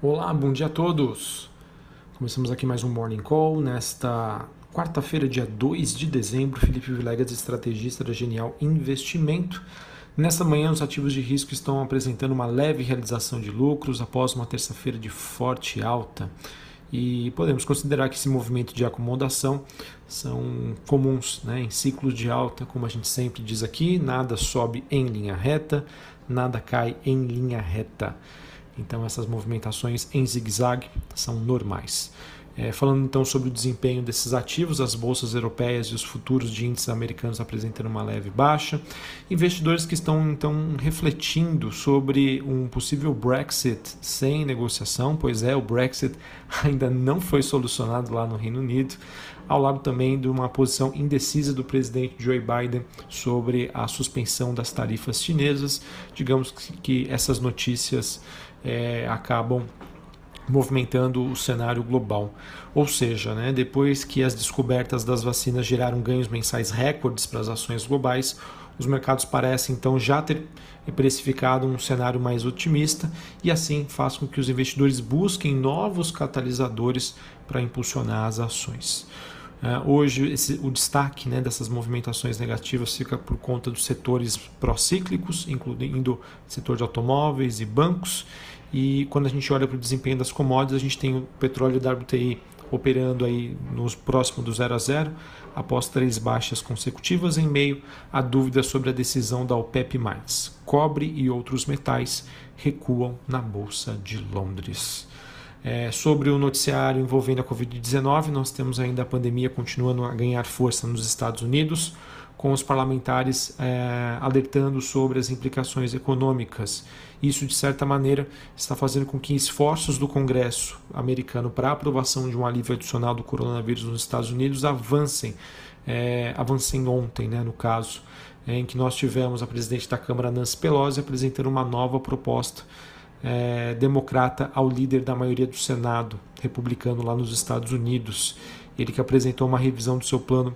Olá, bom dia a todos. Começamos aqui mais um Morning Call nesta quarta-feira, dia 2 de dezembro. Felipe Vilegas, estrategista da Genial Investimento. Nesta manhã, os ativos de risco estão apresentando uma leve realização de lucros após uma terça-feira de forte alta. E podemos considerar que esse movimento de acomodação são comuns né, em ciclos de alta, como a gente sempre diz aqui: nada sobe em linha reta, nada cai em linha reta. Então essas movimentações em zigue-zague são normais. É, falando então sobre o desempenho desses ativos, as bolsas europeias e os futuros de índices americanos apresentando uma leve baixa. Investidores que estão então refletindo sobre um possível Brexit sem negociação, pois é, o Brexit ainda não foi solucionado lá no Reino Unido, ao lado também de uma posição indecisa do presidente Joe Biden sobre a suspensão das tarifas chinesas. Digamos que, que essas notícias é, acabam movimentando o cenário global. Ou seja, né, depois que as descobertas das vacinas geraram ganhos mensais recordes para as ações globais, os mercados parecem então já ter precificado um cenário mais otimista e assim faz com que os investidores busquem novos catalisadores para impulsionar as ações. Uh, hoje, esse, o destaque né, dessas movimentações negativas fica por conta dos setores procíclicos, incluindo o setor de automóveis e bancos, e quando a gente olha para o desempenho das commodities, a gente tem o petróleo WTI operando aí nos próximo do 0 a 0, após três baixas consecutivas em meio à dúvida sobre a decisão da OPEP+. Cobre e outros metais recuam na Bolsa de Londres. É, sobre o noticiário envolvendo a Covid-19, nós temos ainda a pandemia continuando a ganhar força nos Estados Unidos, com os parlamentares é, alertando sobre as implicações econômicas. Isso, de certa maneira, está fazendo com que esforços do Congresso americano para a aprovação de um alívio adicional do coronavírus nos Estados Unidos avancem. É, avancem ontem, né, no caso, é, em que nós tivemos a presidente da Câmara, Nancy Pelosi, apresentando uma nova proposta é, democrata ao líder da maioria do Senado, republicano lá nos Estados Unidos. Ele que apresentou uma revisão do seu plano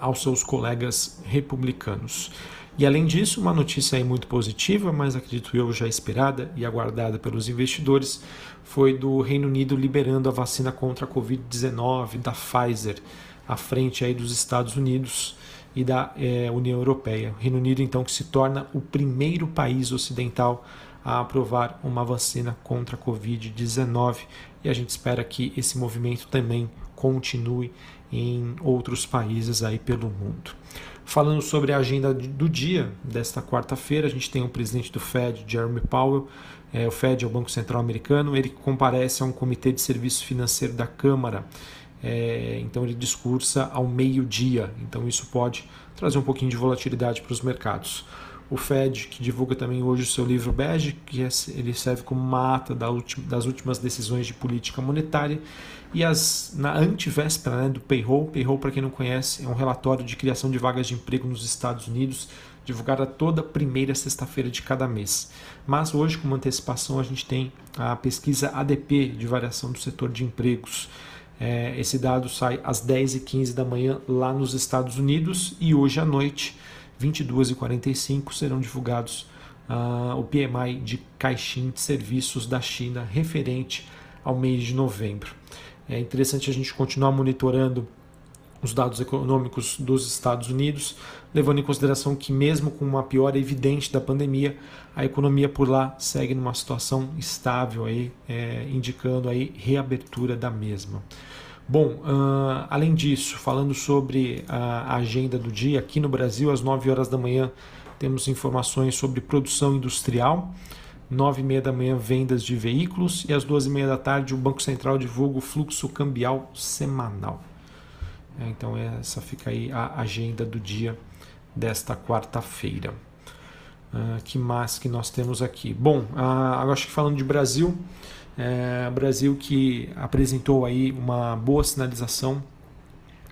aos seus colegas republicanos. E além disso, uma notícia muito positiva, mas acredito eu já esperada e aguardada pelos investidores, foi do Reino Unido liberando a vacina contra a Covid-19 da Pfizer, à frente aí dos Estados Unidos e da é, União Europeia. O Reino Unido, então, que se torna o primeiro país ocidental a aprovar uma vacina contra a Covid-19 e a gente espera que esse movimento também continue em outros países aí pelo mundo. Falando sobre a agenda do dia desta quarta-feira, a gente tem o presidente do Fed, Jeremy Powell. É, o Fed é o Banco Central Americano. Ele comparece a um comitê de serviço financeiro da Câmara. É, então ele discursa ao meio-dia. Então isso pode trazer um pouquinho de volatilidade para os mercados o Fed, que divulga também hoje o seu livro bege, que é, ele serve como uma ata das últimas decisões de política monetária, e as, na antivéspera né, do Payroll, Payroll, para quem não conhece, é um relatório de criação de vagas de emprego nos Estados Unidos, divulgada toda primeira sexta-feira de cada mês. Mas hoje, como antecipação, a gente tem a pesquisa ADP de variação do setor de empregos. É, esse dado sai às 10h15 da manhã lá nos Estados Unidos e hoje à noite 22 e 45 serão divulgados uh, o PMI de caixinha de serviços da China referente ao mês de novembro. É interessante a gente continuar monitorando os dados econômicos dos Estados Unidos, levando em consideração que mesmo com uma piora evidente da pandemia, a economia por lá segue numa situação estável aí, é, indicando aí reabertura da mesma. Bom, uh, além disso, falando sobre a agenda do dia, aqui no Brasil, às 9 horas da manhã, temos informações sobre produção industrial. 9 e meia da manhã, vendas de veículos. E às 2 e meia da tarde, o Banco Central divulga o fluxo cambial semanal. É, então, essa fica aí a agenda do dia desta quarta-feira. Uh, que mais que nós temos aqui? Bom, uh, agora acho que falando de Brasil, é, Brasil que apresentou aí uma boa sinalização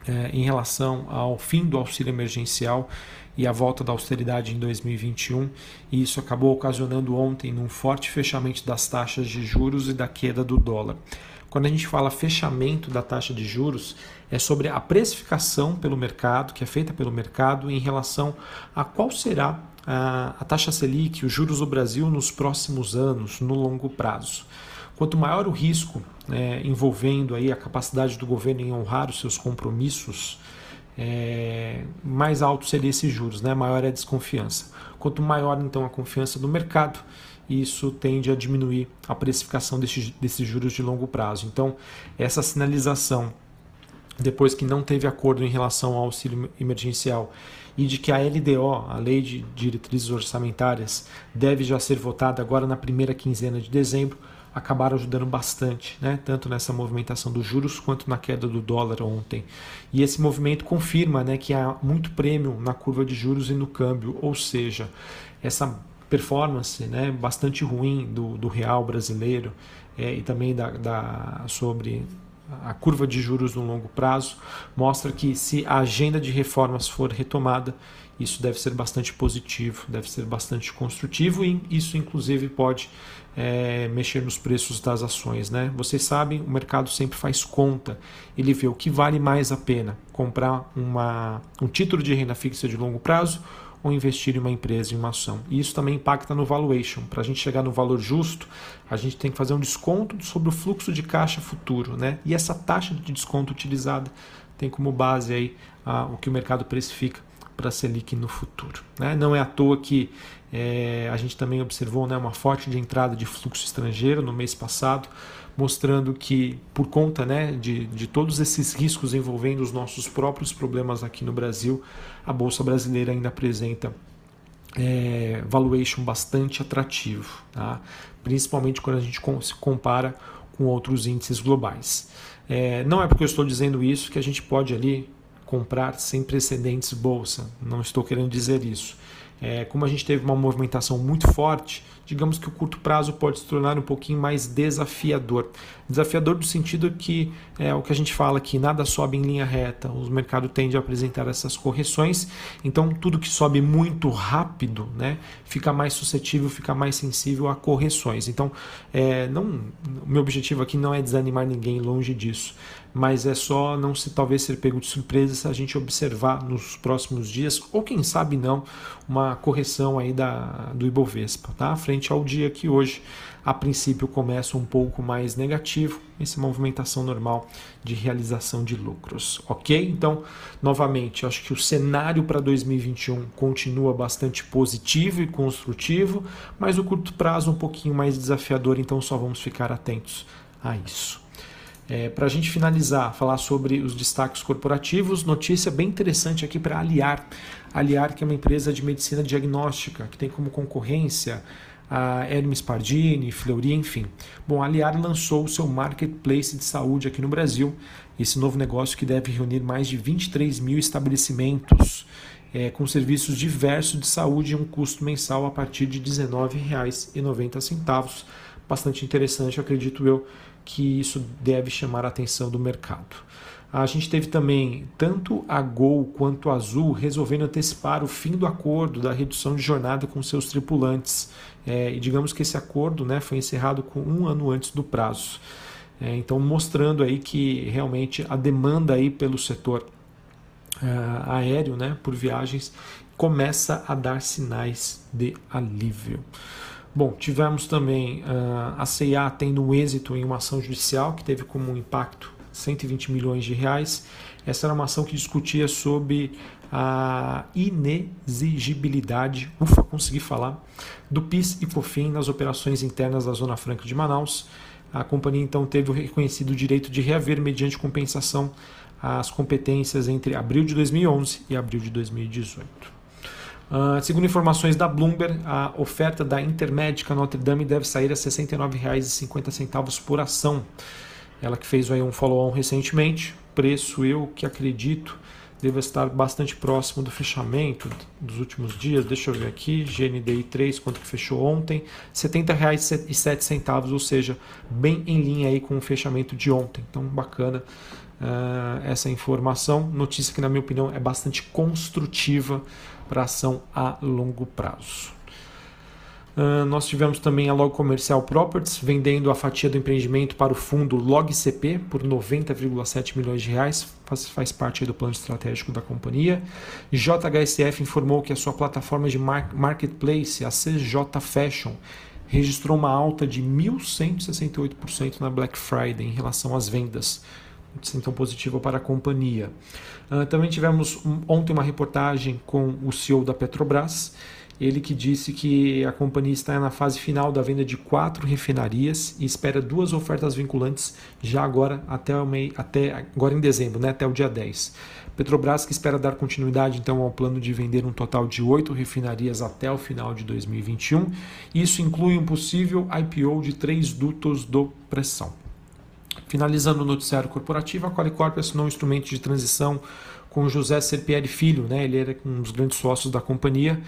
é, em relação ao fim do auxílio emergencial e a volta da austeridade em 2021, e isso acabou ocasionando ontem um forte fechamento das taxas de juros e da queda do dólar. Quando a gente fala fechamento da taxa de juros, é sobre a precificação pelo mercado, que é feita pelo mercado, em relação a qual será a, a taxa Selic, os juros do Brasil nos próximos anos, no longo prazo. Quanto maior o risco é, envolvendo aí a capacidade do governo em honrar os seus compromissos, é, mais alto seria esses juros, né? maior é a desconfiança. Quanto maior então a confiança do mercado, isso tende a diminuir a precificação desses juros de longo prazo. Então, essa sinalização, depois que não teve acordo em relação ao auxílio emergencial e de que a LDO, a Lei de Diretrizes Orçamentárias, deve já ser votada agora na primeira quinzena de dezembro, acabaram ajudando bastante, né? tanto nessa movimentação dos juros quanto na queda do dólar ontem. E esse movimento confirma né, que há muito prêmio na curva de juros e no câmbio, ou seja, essa performance né, bastante ruim do, do real brasileiro é, e também da, da, sobre a curva de juros no longo prazo mostra que se a agenda de reformas for retomada, isso deve ser bastante positivo, deve ser bastante construtivo e isso inclusive pode é, mexer nos preços das ações. Né? Vocês sabem, o mercado sempre faz conta, ele vê o que vale mais a pena comprar uma, um título de renda fixa de longo prazo ou investir em uma empresa, em uma ação. E isso também impacta no valuation. Para a gente chegar no valor justo, a gente tem que fazer um desconto sobre o fluxo de caixa futuro. Né? E essa taxa de desconto utilizada tem como base aí, ah, o que o mercado precifica para a Selic no futuro. Né? Não é à toa que é, a gente também observou né, uma forte de entrada de fluxo estrangeiro no mês passado, mostrando que, por conta né, de, de todos esses riscos envolvendo os nossos próprios problemas aqui no Brasil, a Bolsa Brasileira ainda apresenta é, valuation bastante atrativo, tá? principalmente quando a gente se compara com outros índices globais. É, não é porque eu estou dizendo isso que a gente pode ali comprar sem precedentes bolsa. Não estou querendo dizer isso. É, como a gente teve uma movimentação muito forte, digamos que o curto prazo pode se tornar um pouquinho mais desafiador. Desafiador no sentido que é o que a gente fala que nada sobe em linha reta, o mercado tende a apresentar essas correções, então tudo que sobe muito rápido né, fica mais suscetível, fica mais sensível a correções. Então, é, não, meu objetivo aqui não é desanimar ninguém, longe disso mas é só não se talvez ser pego de surpresa se a gente observar nos próximos dias, ou quem sabe não, uma correção aí da, do Ibovespa, tá? Frente ao dia que hoje, a princípio, começa um pouco mais negativo, essa movimentação normal de realização de lucros, ok? Então, novamente, acho que o cenário para 2021 continua bastante positivo e construtivo, mas o curto prazo um pouquinho mais desafiador, então só vamos ficar atentos a isso. É, para a gente finalizar, falar sobre os destaques corporativos, notícia bem interessante aqui para Aliar. Aliar, que é uma empresa de medicina diagnóstica, que tem como concorrência a Hermes Pardini, Fleury, enfim. Bom, a Aliar lançou o seu marketplace de saúde aqui no Brasil, esse novo negócio que deve reunir mais de 23 mil estabelecimentos é, com serviços diversos de saúde e um custo mensal a partir de R$ 19,90. Bastante interessante, acredito eu, que isso deve chamar a atenção do mercado. A gente teve também tanto a Gol quanto a Azul resolvendo antecipar o fim do acordo da redução de jornada com seus tripulantes. É, e digamos que esse acordo né, foi encerrado com um ano antes do prazo. É, então mostrando aí que realmente a demanda aí pelo setor uh, aéreo, né, por viagens, começa a dar sinais de alívio. Bom, tivemos também uh, a CIA tendo um êxito em uma ação judicial que teve como impacto 120 milhões de reais. Essa era uma ação que discutia sobre a inexigibilidade, ufa, consegui falar, do PIS e COFIN nas operações internas da Zona Franca de Manaus. A companhia então teve o reconhecido direito de reaver mediante compensação as competências entre abril de 2011 e abril de 2018. Uh, segundo informações da Bloomberg, a oferta da Intermédica Notre Dame deve sair a R$ 69,50 por ação. Ela que fez aí um follow-on recentemente, preço eu que acredito deve estar bastante próximo do fechamento dos últimos dias. Deixa eu ver aqui, GNDI 3, quanto que fechou ontem? R$ 70,07, ou seja, bem em linha aí com o fechamento de ontem. Então, bacana uh, essa informação. Notícia que, na minha opinião, é bastante construtiva para ação a longo prazo. Uh, nós tivemos também a Log Comercial Properties vendendo a fatia do empreendimento para o fundo LogCP por 90,7 milhões de reais, faz, faz parte do plano estratégico da companhia. JHSF informou que a sua plataforma de marketplace, a CJ Fashion, registrou uma alta de 1.168% na Black Friday em relação às vendas. Então, positiva para a companhia. Uh, também tivemos um, ontem uma reportagem com o CEO da Petrobras, ele que disse que a companhia está na fase final da venda de quatro refinarias e espera duas ofertas vinculantes já agora até, o mei, até agora em dezembro, né, até o dia 10. Petrobras que espera dar continuidade então ao plano de vender um total de oito refinarias até o final de 2021. Isso inclui um possível IPO de três dutos do pressão. Finalizando o noticiário corporativo, a Qualicorp assinou um instrumento de transição com José Serpieri Filho, né? ele era um dos grandes sócios da companhia.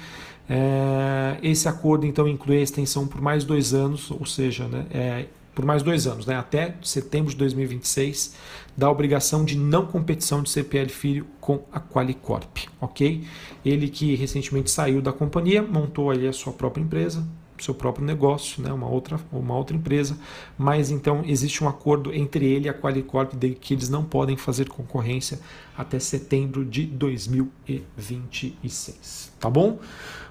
É, esse acordo então inclui a extensão por mais dois anos, ou seja, né, é, por mais dois anos, né, até setembro de 2026, da obrigação de não competição de CPL Filho com a Qualicorp, ok? Ele que recentemente saiu da companhia, montou ali a sua própria empresa, seu próprio negócio, né, uma, outra, uma outra empresa, mas então existe um acordo entre ele e a Qualicorp de que eles não podem fazer concorrência até setembro de 2026, tá bom?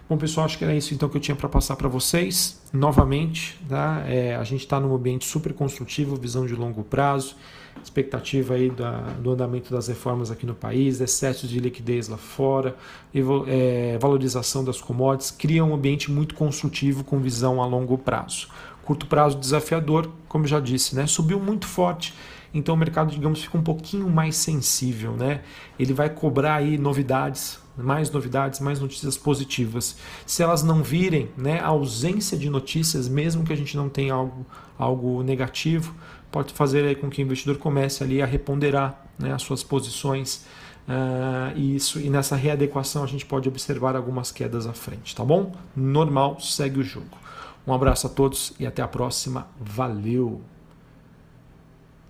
Bom, pessoal, acho que era isso então que eu tinha para passar para vocês. Novamente, tá? É, a gente está num ambiente super construtivo, visão de longo prazo, expectativa aí da, do andamento das reformas aqui no país, excesso de liquidez lá fora, é, valorização das commodities, cria um ambiente muito construtivo com visão a longo prazo. Curto prazo desafiador, como já disse, né? subiu muito forte então o mercado, digamos, fica um pouquinho mais sensível, né? Ele vai cobrar aí novidades, mais novidades, mais notícias positivas. Se elas não virem, né, a ausência de notícias, mesmo que a gente não tenha algo, algo negativo, pode fazer com que o investidor comece ali a reponderar né, as suas posições. Uh, e, isso, e nessa readequação a gente pode observar algumas quedas à frente, tá bom? Normal, segue o jogo. Um abraço a todos e até a próxima. Valeu!